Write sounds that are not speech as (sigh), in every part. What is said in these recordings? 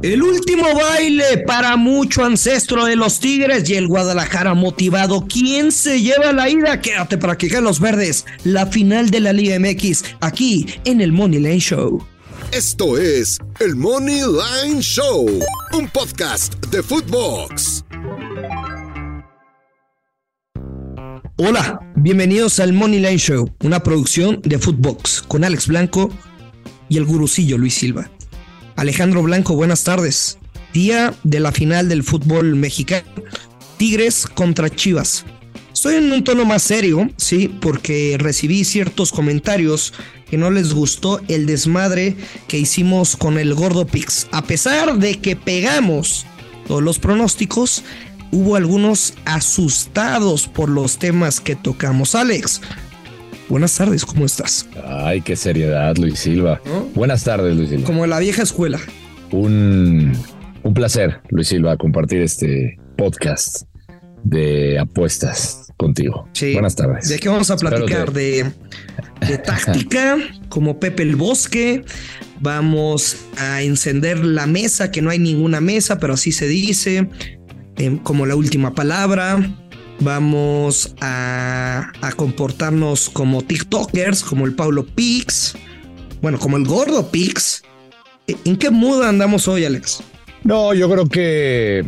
El último baile para mucho ancestro de los Tigres y el Guadalajara motivado. ¿Quién se lleva la ida? Quédate para que los verdes. La final de la Liga MX aquí en el Money Lane Show. Esto es el Money Line Show, un podcast de Footbox. Hola, bienvenidos al Money Line Show, una producción de Footbox con Alex Blanco y el gurucillo Luis Silva. Alejandro Blanco, buenas tardes. Día de la final del fútbol mexicano. Tigres contra Chivas. Estoy en un tono más serio, sí, porque recibí ciertos comentarios que no les gustó el desmadre que hicimos con el Gordo Pix. A pesar de que pegamos todos los pronósticos, hubo algunos asustados por los temas que tocamos. Alex, Buenas tardes, ¿cómo estás? Ay, qué seriedad, Luis Silva. Buenas tardes, Luis Silva. Como la vieja escuela. Un, un placer, Luis Silva, compartir este podcast de apuestas contigo. Sí. Buenas tardes. ¿De qué vamos a platicar? De, de (laughs) táctica, como Pepe el Bosque. Vamos a encender la mesa, que no hay ninguna mesa, pero así se dice. Como la última palabra Vamos a, comportarnos como TikTokers, como el Paulo Pix, bueno, como el Gordo Pix. ¿En qué mood andamos hoy, Alex? No, yo creo que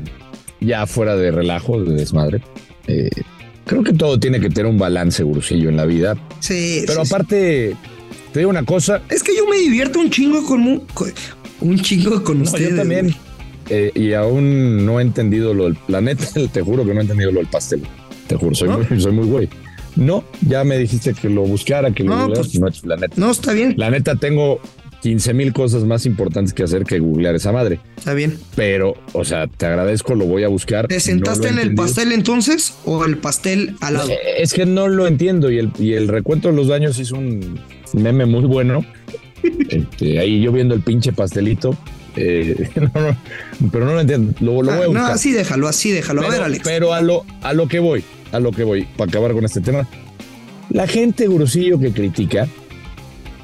ya fuera de relajo, de desmadre. Eh, creo que todo tiene que tener un balance, Gurusillo, en la vida. Sí. Pero aparte, te digo una cosa. Es que yo me divierto un chingo con un, chingo con ustedes. Yo también. Eh, y aún no he entendido lo del planeta, (laughs) te juro que no he entendido lo del pastel. Te juro, soy, muy, soy muy güey. No, ya me dijiste que lo buscara, que lo no, pues, no es la neta. No, está bien. La neta, tengo 15 mil cosas más importantes que hacer que googlear esa madre. Está bien. Pero, o sea, te agradezco, lo voy a buscar. ¿Te sentaste en el pastel entonces o el pastel al lado? Eh, es que no lo entiendo y el, y el recuento de los daños hizo un meme muy bueno. (laughs) Este, ahí yo viendo el pinche pastelito. Eh, (laughs) pero no lo entiendo. Lo, voy a ah, buscar. No, así déjalo, así déjalo. a ver, Alex. Pero a lo, a lo que voy a lo que voy, para acabar con este tema. La gente, Gurusillo, que critica,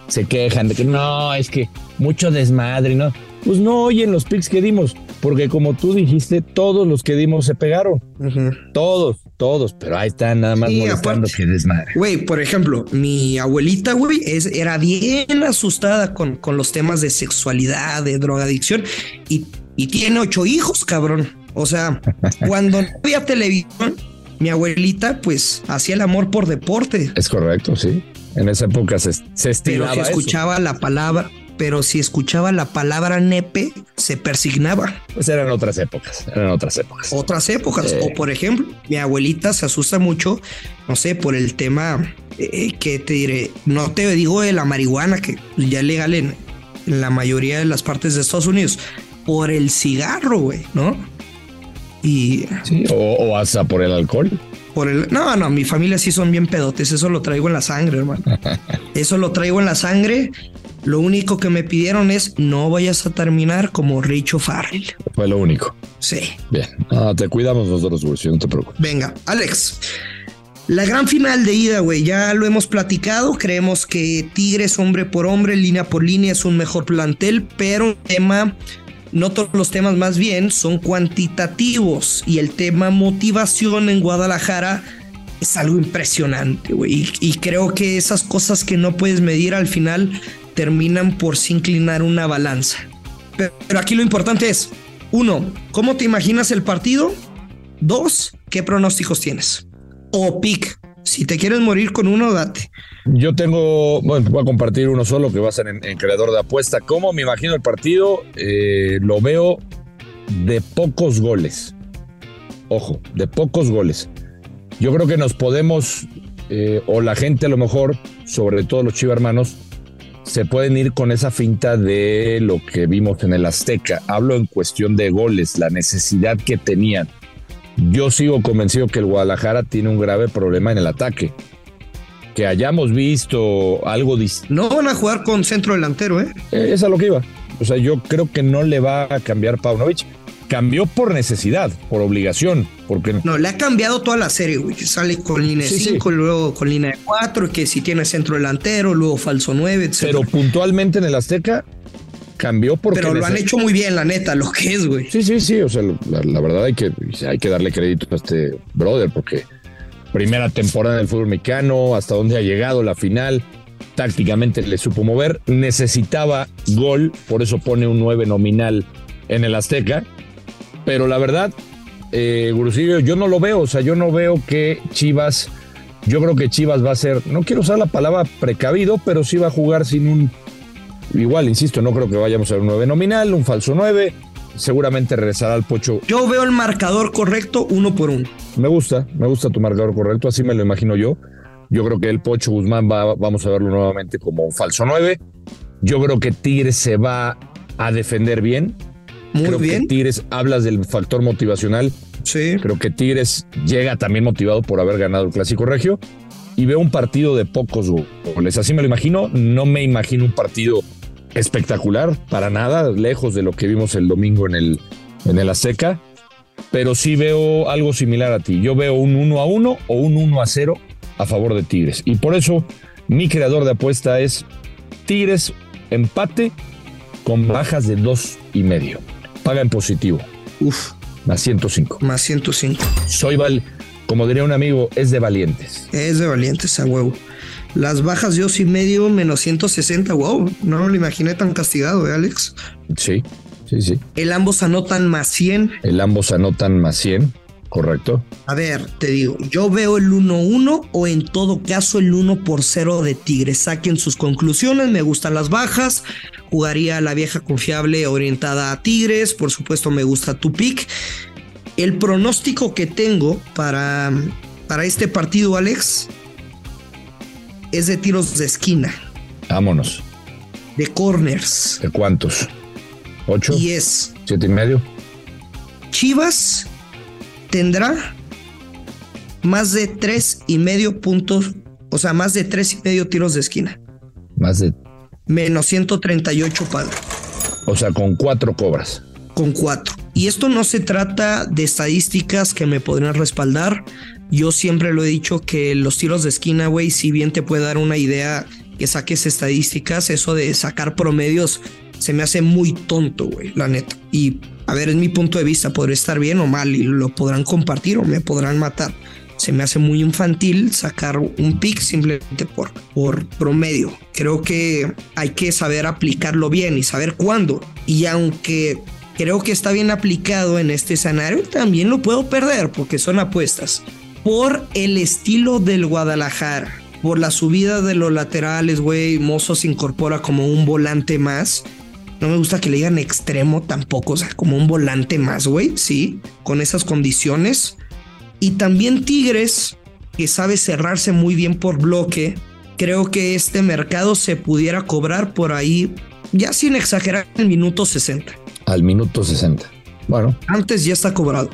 se quejan de que no, es que mucho desmadre, ¿no? Pues no oyen los pics que dimos, porque como tú dijiste, todos los que dimos se pegaron. Todos, todos, pero ahí están nada más molestando que desmadre. Güey, por ejemplo, mi abuelita, güey, era bien asustada con, con los temas de sexualidad, de drogadicción, y, y tiene ocho hijos, cabrón. O sea, (laughs) cuando no había televisión, mi abuelita pues hacía el amor por deporte. Es correcto, sí. En esa época se, se estilaba Pero si escuchaba la palabra, pero si escuchaba la palabra nepe, se persignaba. Pues eran otras épocas, eran otras épocas. Otras épocas. O por ejemplo, mi abuelita se asusta mucho, no sé, por el tema eh, que te diré, no te digo de la marihuana, que ya es legal en, en la mayoría de las partes de Estados Unidos, por el cigarro, güey, ¿no? O, hasta por el alcohol. Por el, no, no, mi familia sí son bien pedotes, eso lo traigo en la sangre, hermano. (laughs) eso lo traigo en la sangre. Lo único que me pidieron es no vayas a terminar como Richo Farrell. Fue lo único. Sí. Bien. te cuidamos nosotros, güey, no te preocupes. Venga, Alex. La gran final de ida, güey, ya lo hemos platicado. Creemos que Tigres, hombre por hombre, línea por línea, es un mejor plantel, pero el tema no todos los temas más bien son cuantitativos y el tema motivación en Guadalajara es algo impresionante, güey. Y, creo que esas cosas que no puedes medir al final terminan por se inclinar una balanza. Pero, pero aquí lo importante es, uno, ¿cómo te imaginas el partido? Dos, ¿qué pronósticos tienes? O pick, si te quieres morir con uno, date. Yo tengo, bueno, voy a compartir uno solo que va a ser en, creador de apuesta. ¿Cómo me imagino el partido? Eh, lo veo de pocos goles. Ojo, de pocos goles. Yo creo que nos podemos, eh, o la gente a lo mejor, sobre todo los chiva hermanos, se pueden ir con esa finta de lo que vimos en el Azteca. Hablo en cuestión de goles, la necesidad que tenían. Yo sigo convencido que el Guadalajara tiene un grave problema en el ataque. Que hayamos visto algo distinto. No van a jugar con centro delantero, ¿eh? ¿eh? Es a lo que iba. O sea, yo creo que no le va a cambiar Paunovic cambió por necesidad, por obligación, porque no le ha cambiado toda la serie, güey. Sale con línea 5, luego con línea 4, que si tiene centro delantero, luego falso 9, etc. Pero puntualmente en el Azteca cambió porque Pero lo han hecho muy bien, la neta, lo que es, güey. Sí, sí, sí, o sea, la, verdad hay que hay que darle crédito a este brother porque primera temporada del fútbol mexicano, hasta donde ha llegado la final, tácticamente le supo mover, necesitaba gol, por eso pone un 9 nominal en el Azteca pero la verdad, eh, Gurusillo, yo no lo veo, o sea, yo no veo que Chivas, yo creo que Chivas va a ser, no quiero usar la palabra precavido, pero sí va a jugar sin un, igual, insisto, no creo que vayamos a ver un 9 nominal, un falso 9, seguramente regresará al Pocho. Yo veo el marcador correcto uno por uno. Me gusta, me gusta tu marcador correcto, así me lo imagino yo. Yo creo que el Pocho Guzmán va, vamos a verlo nuevamente como un falso 9. Yo creo que Tigres se va a defender bien. Muy creo bien. que Tigres, hablas del factor motivacional. Sí. Creo que Tigres llega también motivado por haber ganado el Clásico Regio y veo un partido de pocos goles. Así me lo imagino. No me imagino un partido espectacular, para nada, lejos de lo que vimos el domingo en el, en el Azteca. Pero sí veo algo similar a ti. Yo veo un 1 a 1 o un 1 a 0 a favor de Tigres. Y por eso mi creador de apuesta es Tigres empate con bajas de dos y medio paga en positivo. Uf. Más 105. Más 105. Soy Val, como diría un amigo, es de valientes. Es de valientes a huevo. Las bajas de dos y medio menos 160, wow. No me lo imaginé tan castigado, ¿eh, Alex? Sí, sí, sí. El ambos anotan más 100. El ambos anotan más 100. Correcto. A ver, te digo, yo veo el 1-1 o en todo caso el 1 por 0 de Tigres. Saquen sus conclusiones, me gustan las bajas. Jugaría la vieja confiable orientada a Tigres. Por supuesto, me gusta tu pick. El pronóstico que tengo para, para este partido, Alex, es de tiros de esquina. Vámonos. De corners. ¿De cuántos? ¿Ocho? Es. ¿Siete y medio? Chivas tendrá más de tres y medio puntos, o sea, más de tres y medio tiros de esquina. Más de. Menos 138 padre. O sea, con cuatro cobras. Con cuatro. Y esto no se trata de estadísticas que me podrían respaldar. Yo siempre lo he dicho que los tiros de esquina, güey, si bien te puede dar una idea que saques estadísticas, eso de sacar promedios se me hace muy tonto, güey, la neta. Y a ver, es mi punto de vista, podría estar bien o mal y lo podrán compartir o me podrán matar. Se me hace muy infantil sacar un pick simplemente por, por promedio. Creo que hay que saber aplicarlo bien y saber cuándo. Y aunque creo que está bien aplicado en este escenario, también lo puedo perder porque son apuestas. Por el estilo del Guadalajara, por la subida de los laterales, güey, Mozo se incorpora como un volante más. No me gusta que le digan extremo tampoco, o sea, como un volante más, güey, sí, con esas condiciones. Y también Tigres, que sabe cerrarse muy bien por bloque. Creo que este mercado se pudiera cobrar por ahí, ya sin exagerar, el minuto 60. Al minuto 60. Bueno. Antes ya está cobrado.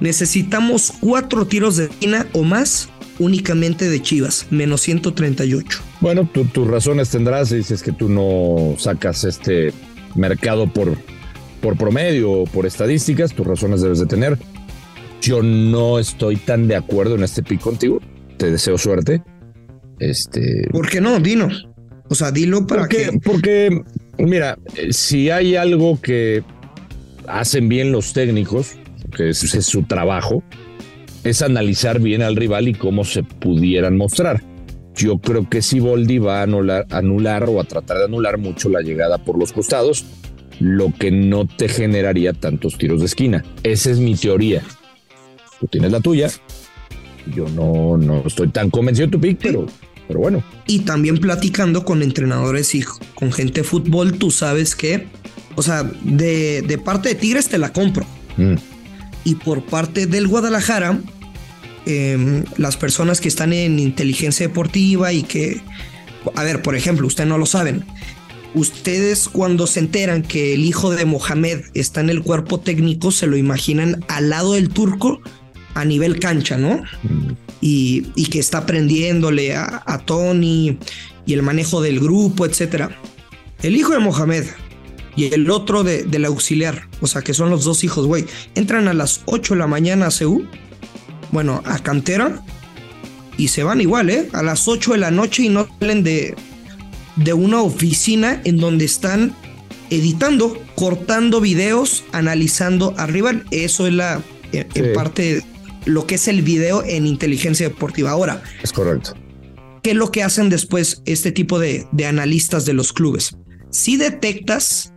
Necesitamos cuatro tiros de esquina o más únicamente de Chivas, menos 138. Bueno, tus razones tendrás y dices que tú no sacas este mercado por, por promedio o por estadísticas, tus razones debes de tener. Yo no estoy tan de acuerdo en este pick contigo. Te deseo suerte. Este. ¿Por qué no? Dinos. O sea, dilo para porque, que. Porque, mira, si hay algo que hacen bien los técnicos, que es, es su trabajo, es analizar bien al rival y cómo se pudieran mostrar. Yo creo que si Boldi va a anular, anular o a tratar de anular mucho la llegada por los costados, lo que no te generaría tantos tiros de esquina. Esa es mi teoría. Tú tienes la tuya. Yo no, no estoy tan convencido de tu pick, pero, pero bueno. Y también platicando con entrenadores y con gente de fútbol, tú sabes que, o sea, de, de parte de Tigres te la compro. Mm. Y por parte del Guadalajara, eh, las personas que están en inteligencia deportiva y que A ver, por ejemplo, ustedes no lo saben. Ustedes cuando se enteran que el hijo de Mohamed está en el cuerpo técnico, se lo imaginan al lado del turco a nivel cancha, ¿no? Y, que está aprendiéndole a, Tony y el manejo del grupo, etcétera. El hijo de Mohamed y el otro de, del auxiliar, o sea que son los dos hijos, güey, entran a las 8 de la mañana a CEU, bueno, a cantera, y se van igual, ¿eh? A las 8 de la noche y no salen de, de una oficina en donde están editando, cortando videos, analizando arriba. Eso es la, en parte, lo que es el video en inteligencia deportiva. Ahora. Es correcto. ¿Qué es lo que hacen después este tipo de, de analistas de los clubes? Si detectas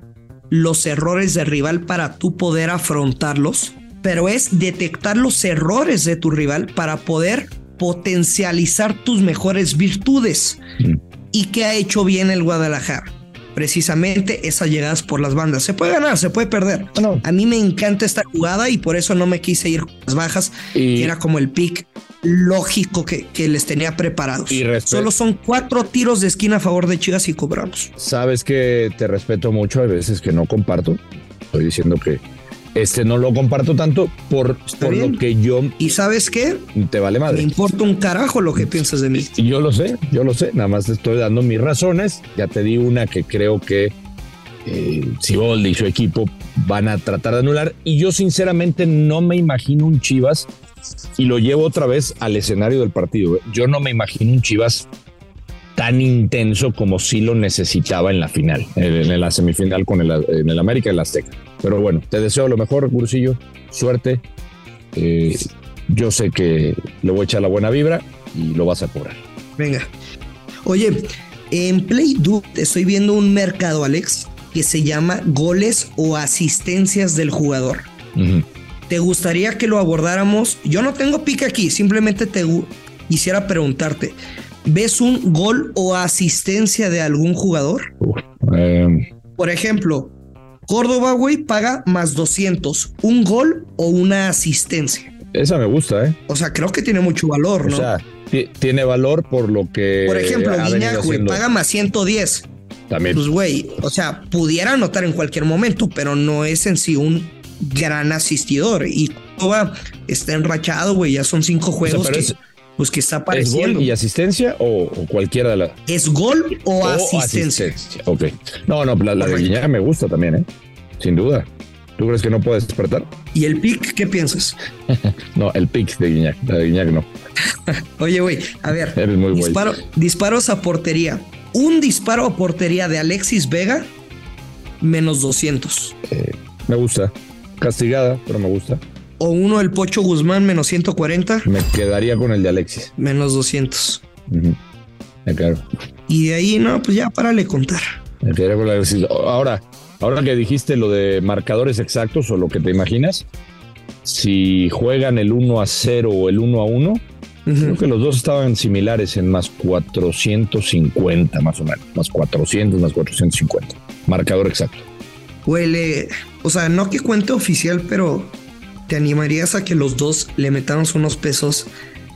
los errores de rival para tú poder afrontarlos, pero es detectar los errores de tu rival para poder potencializar tus mejores virtudes. Mm. ¿Y qué ha hecho bien el Guadalajara? Precisamente esas llegadas por las bandas. Se puede ganar, se puede perder. A mí me encanta esta jugada y por eso no me quise ir con las bajas, y... era como el pick lógico que, que les tenía preparados. Y Solo son cuatro tiros de esquina a favor de Chivas y cobramos. Sabes que te respeto mucho, hay veces que no comparto. Estoy diciendo que este no lo comparto tanto por, por lo que yo. ¿Y sabes qué? Te vale madre. Me importa un carajo lo que piensas de mí. Yo lo sé, yo lo sé. Nada más te estoy dando mis razones. Ya te di una que creo que eh, Siboldi y su equipo van a tratar de anular. Y yo, sinceramente, no me imagino un Chivas. Y lo llevo otra vez al escenario del partido. ¿eh? Yo no me imagino un Chivas tan intenso como sí lo necesitaba en la final, en, la semifinal con el, en el América y el Azteca. Pero bueno, te deseo lo mejor, Cursillo, suerte. Eh, yo sé que le voy a echar la buena vibra y lo vas a cobrar. Venga. Oye, en Play estoy viendo un mercado, Alex, que se llama goles o asistencias del jugador. ¿Te gustaría que lo abordáramos? Yo no tengo pique aquí, simplemente te quisiera preguntarte. ¿Ves un gol o asistencia de algún jugador? Em. Por ejemplo, Córdoba, güey, paga más 200. ¿Un gol o una asistencia? Esa me gusta, ¿eh? O sea, creo que tiene mucho valor, ¿no? O sea, tiene valor por lo que. Por ejemplo, Guiñac, güey, paga más 110. También. Pues, güey, o sea, pudiera anotar en cualquier momento, pero no es en sí un gran asistidor. Y Córdoba está enrachado, güey, ya son cinco juegos. que pues que está apareciendo. ¿Es gol y asistencia o, cualquiera de las? ¿Es gol o, asistencia? Ok. No, no, la, de Guiñac me gusta también, ¿eh? Sin duda. ¿Tú crees que no puedes despertar? ¿Y el pick qué piensas? (laughs) no, el pick de Guiñac. La de Guiñac no. (laughs) Oye, güey, a ver. Eres muy disparo, disparos a portería. Un disparo a portería de Alexis Vega, menos 200. Eh, me gusta. Castigada, pero me gusta o uno del Pocho Guzmán menos 140. Me quedaría con el de Alexis. Menos 200. claro. Y de ahí, no, pues ya párale contar. Me quedaría con Alexis. Ahora, ahora que dijiste lo de marcadores exactos o lo que te imaginas, si juegan el 1 a 0 o el 1 a 1, creo que los dos estaban similares en más 450 más o menos. Más 400, más 450. Marcador exacto. Huele, o sea, no que cuente oficial, pero ¿te animarías a que los dos le metamos unos pesos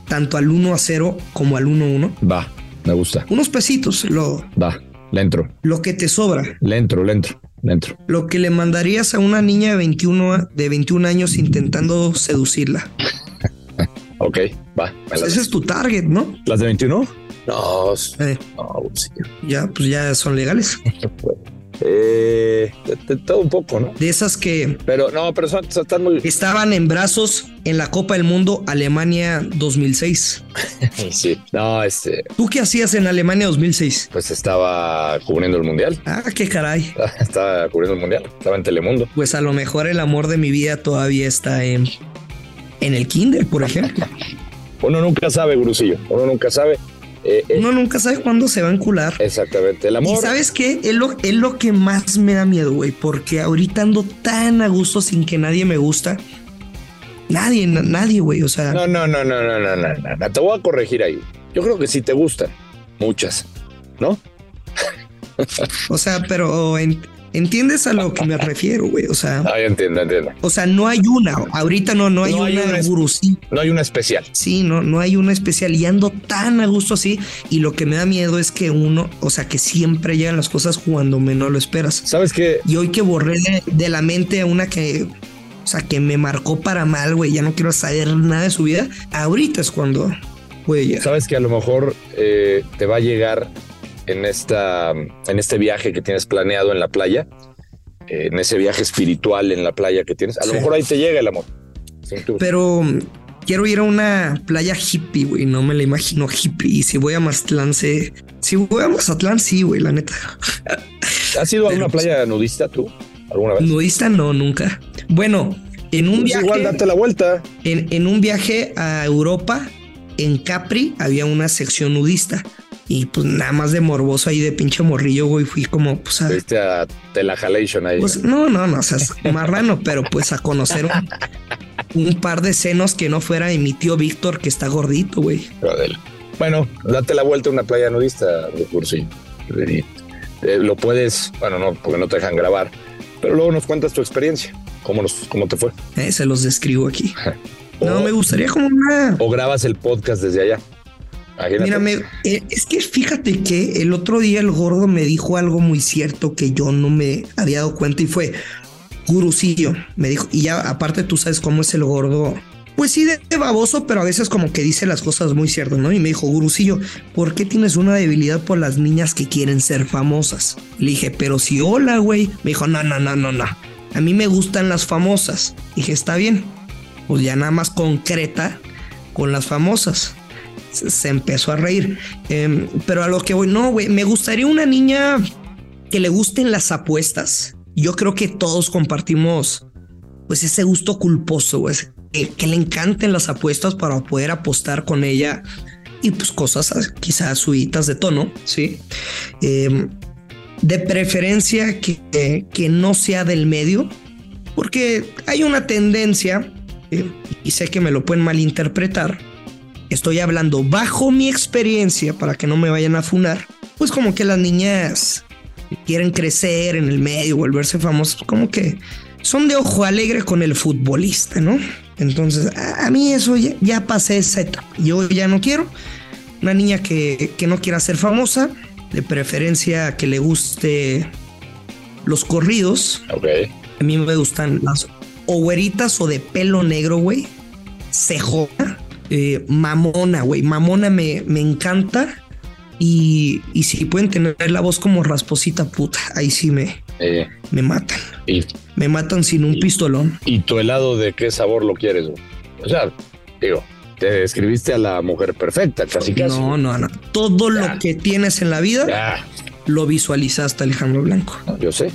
tanto al 1 a 0 como al 1 a 1? Va, me gusta. Unos pesitos, lo. Va, le entro. Lo que te sobra. Le entro, le entro, le entro. Lo que le mandarías a una niña de 21, de 21 años intentando seducirla. (laughs) ok, va. Pues ese es tu target, ¿no? ¿Las de 21? No, eh. no sí. ya, pues ya son legales. (laughs) Eh, de, todo un poco, ¿no? De esas que. Pero no, pero son, están muy. Estaban en brazos en la Copa del Mundo Alemania 2006. (laughs) sí, no, este. ¿Tú qué hacías en Alemania 2006? Pues estaba cubriendo el mundial. Ah, qué caray. (laughs) Estaba cubriendo el mundial. Estaba en Telemundo. Pues a lo mejor el amor de mi vida todavía está en. En el Kindle, por ejemplo. (laughs) Uno nunca sabe, Gurusillo. Uno nunca sabe. Eh, eh, Uno nunca sabe cuándo se va a encular. Exactamente, el amor. Y sabes qué? Es lo, es lo que más me da miedo, güey, porque ahorita ando tan a gusto sin que nadie me gusta. Nadie, nadie, güey, o sea. No, no, no, no, no, no, no, no, te voy a corregir ahí. Yo creo que sí te gustan, muchas, ¿no? o sea, pero ¿Entiendes a lo que me refiero, güey? O sea, Ah, ya entiendo, entiendo. o sea, no hay una. Ahorita no, no hay No hay una una. No hay una especial. Sí, no, no hay una especial y ando tan a gusto así. Y lo que me da miedo es que uno, o sea, que siempre llegan las cosas cuando menos lo esperas. ¿Sabes qué? Y hoy que borré de, de la mente a una que, o sea, que me marcó para mal, güey, ya no quiero saber nada de su vida. Ahorita es cuando puede llegar. Sabes que a lo mejor eh, te va a llegar en esta en este viaje que tienes planeado en la playa, eh, en ese viaje espiritual en la playa que tienes. A lo mejor ahí te llega el amor. Pero mm, quiero ir a una playa hippie, güey. No me la imagino hippie. Y si voy a Mazatlán, sé. Si voy a Mazatlán, sí, güey, la neta. (laughs) ¿Has ido a pero- una playa nudista tú alguna vez? Nudista, no, nunca. Bueno, en un Pues viaje. igual date la vuelta. En, en un viaje a Europa, en Capri, había una sección nudista. Y pues nada más de morboso ahí de pinche morrillo, güey. Fui como, pues a. Viste a Telajalation ahí. Pues no, no, no, o sea, es marrano, pero pues a conocer un, un par de senos que no fuera de mi tío Víctor, que está gordito, güey. Bueno, date la vuelta a una playa nudista de. Eh, eh, lo puedes, bueno, no, porque no te dejan grabar, pero luego nos cuentas tu experiencia. ¿Cómo, nos, cómo te fue? Eh, se los describo aquí. O, No, me gustaría como una. o grabas el podcast desde allá. Imagínate. Eh, es que fíjate que el otro día el gordo me dijo algo muy cierto que yo no me había dado cuenta y fue gurusillo. Me dijo, y ya aparte tú sabes cómo es el gordo. Pues sí, de, de baboso, pero a veces como que dice las cosas muy ciertas, ¿no? Y me dijo, gurusillo, ¿por qué tienes una debilidad por las niñas que quieren ser famosas? Le dije, pero si hola, güey. Me dijo, no, no, no, no, no. A mí me gustan las famosas. Dije, está bien. Pues ya nada más concreta con las famosas se empezó a reír. Em, pero a lo que voy, no, güey, me gustaría una niña que le gusten las apuestas. Yo creo que todos compartimos pues ese gusto culposo, güey, que, le encanten las apuestas para poder apostar con ella y pues cosas quizás subidas de tono, ¿sí? Em, de preferencia que, que- que no sea del medio, porque hay una tendencia, eh, y sé que me lo pueden malinterpretar, estoy hablando bajo mi experiencia para que no me vayan a funar, pues como que las niñas quieren crecer en el medio, volverse famosas, como que son de ojo alegre con el futbolista, ¿no? Entonces, a, mí eso ya, ya pasé esa etapa. Yo ya no quiero una niña que, que no quiera ser famosa, de preferencia que le guste los corridos. Ok. A mí me gustan las o güeritas o de pelo negro, güey. Cejona. Eh, mamona, güey. Mamona me, me encanta. Y, y si pueden tener la voz como rasposita, puta, ahí sí me, Eh, me matan. y, Me matan sin un pistolón. ¿Y tu helado de qué sabor lo quieres? güey? O sea, digo, te escribiste a la mujer perfecta, casi casi. No, no, no. Todo Ya. lo que tienes en la vida Ya, lo visualizaste, Alejandro Blanco. yo sé.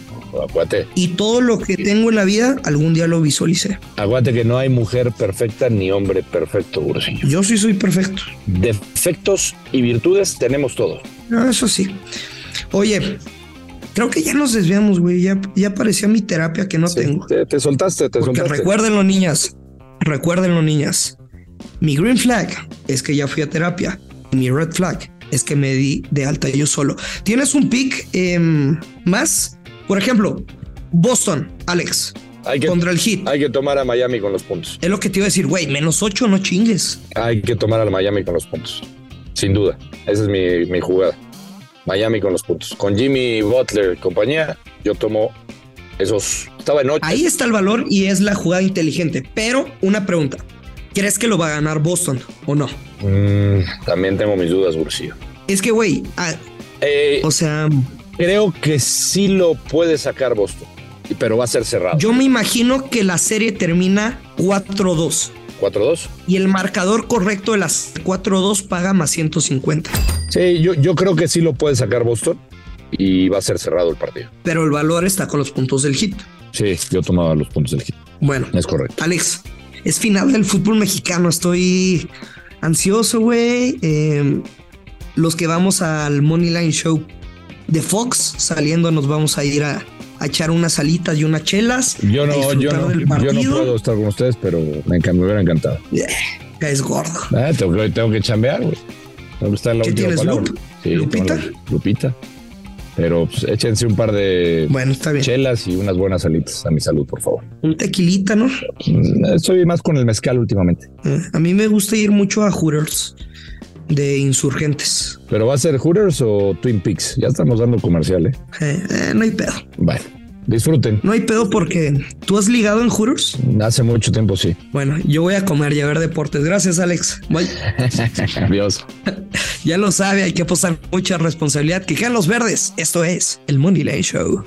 Y todo lo que tengo en la vida, algún día lo visualicé. acuérdate que no hay mujer perfecta ni hombre perfecto, Gurusillo. Yo sí soy perfecto. Defectos y virtudes tenemos todos. No, eso sí. Oye, creo que ya nos desviamos, güey. Ya, ya parecía mi terapia que no Sí, tengo. te, te soltaste, te Porque soltaste. recuérdenlo, niñas. Recuérdenlo, niñas. Mi green flag es que ya fui a terapia. Mi red flag es que me di de alta yo solo. ¿Tienes un pick em, más? Por ejemplo, Boston, Alex, Hay que, contra el Heat. hay que tomar a Miami con los puntos. Es lo que te iba a decir, güey, menos ocho, no chingues. Hay que tomar al Miami con los puntos. Sin duda. Esa es mi, mi jugada. Miami con los puntos. Con Jimmy Butler y compañía, yo tomo esos. Estaba en ocho. Ahí está el valor y es la jugada inteligente. Pero una pregunta. ¿Crees que lo va a ganar Boston o no? Mm, también tengo mis dudas, Bursillo. Es que, güey, ah, Eh, o sea, creo que sí lo puede sacar Boston, pero va a ser cerrado. yo me imagino que la serie termina 4-2 4-2. y el marcador correcto de las 4-2 paga más 150. Sí, yo, yo creo que sí lo puede sacar Boston y va a ser cerrado el partido. Pero el valor está con los puntos del hit. Sí, yo tomaba los puntos del hit. Bueno, Es correcto. Alex, es final del fútbol mexicano. Estoy ansioso, güey. Eh, los que vamos al Moneyline Show de Fox, saliendo, nos vamos a ir a, a echar unas alitas y unas chelas. Yo no, yo no, yo no puedo estar con ustedes, pero me, me hubiera encantado. Ya es gordo. Ah, tengo, que- tengo que chambear, güey. Tengo que estar en la ¿Qué última tienes, palabra. Lup? Sí, ¿Lupita? la- Lupita. Pero pues, échense un par de Bueno, está bien. chelas y unas buenas salitas a mi salud, por favor. Un tequilita, ¿no? Mm, Estoy más con el mezcal últimamente. Eh, a mí me gusta ir mucho a Hooters de insurgentes. ¿Pero va a ser Hooters o Twin Peaks? Ya estamos dando comercial, ¿eh? Eh, eh, no hay pedo. Bueno, disfruten. No hay pedo porque tú has ligado en Hooters. Hace mucho tiempo sí. Bueno, yo voy a comer y a ver deportes. Gracias, Alex. Bye. (laughs) Adiós. (laughs) Ya lo sabe, hay que apostar mucha responsabilidad. Que los verdes. Esto es el Money Line Show.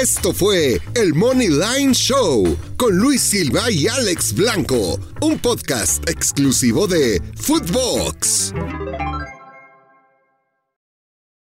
Esto fue el Money Line Show con Luis Silva y Alex Blanco, un podcast exclusivo de Footbox.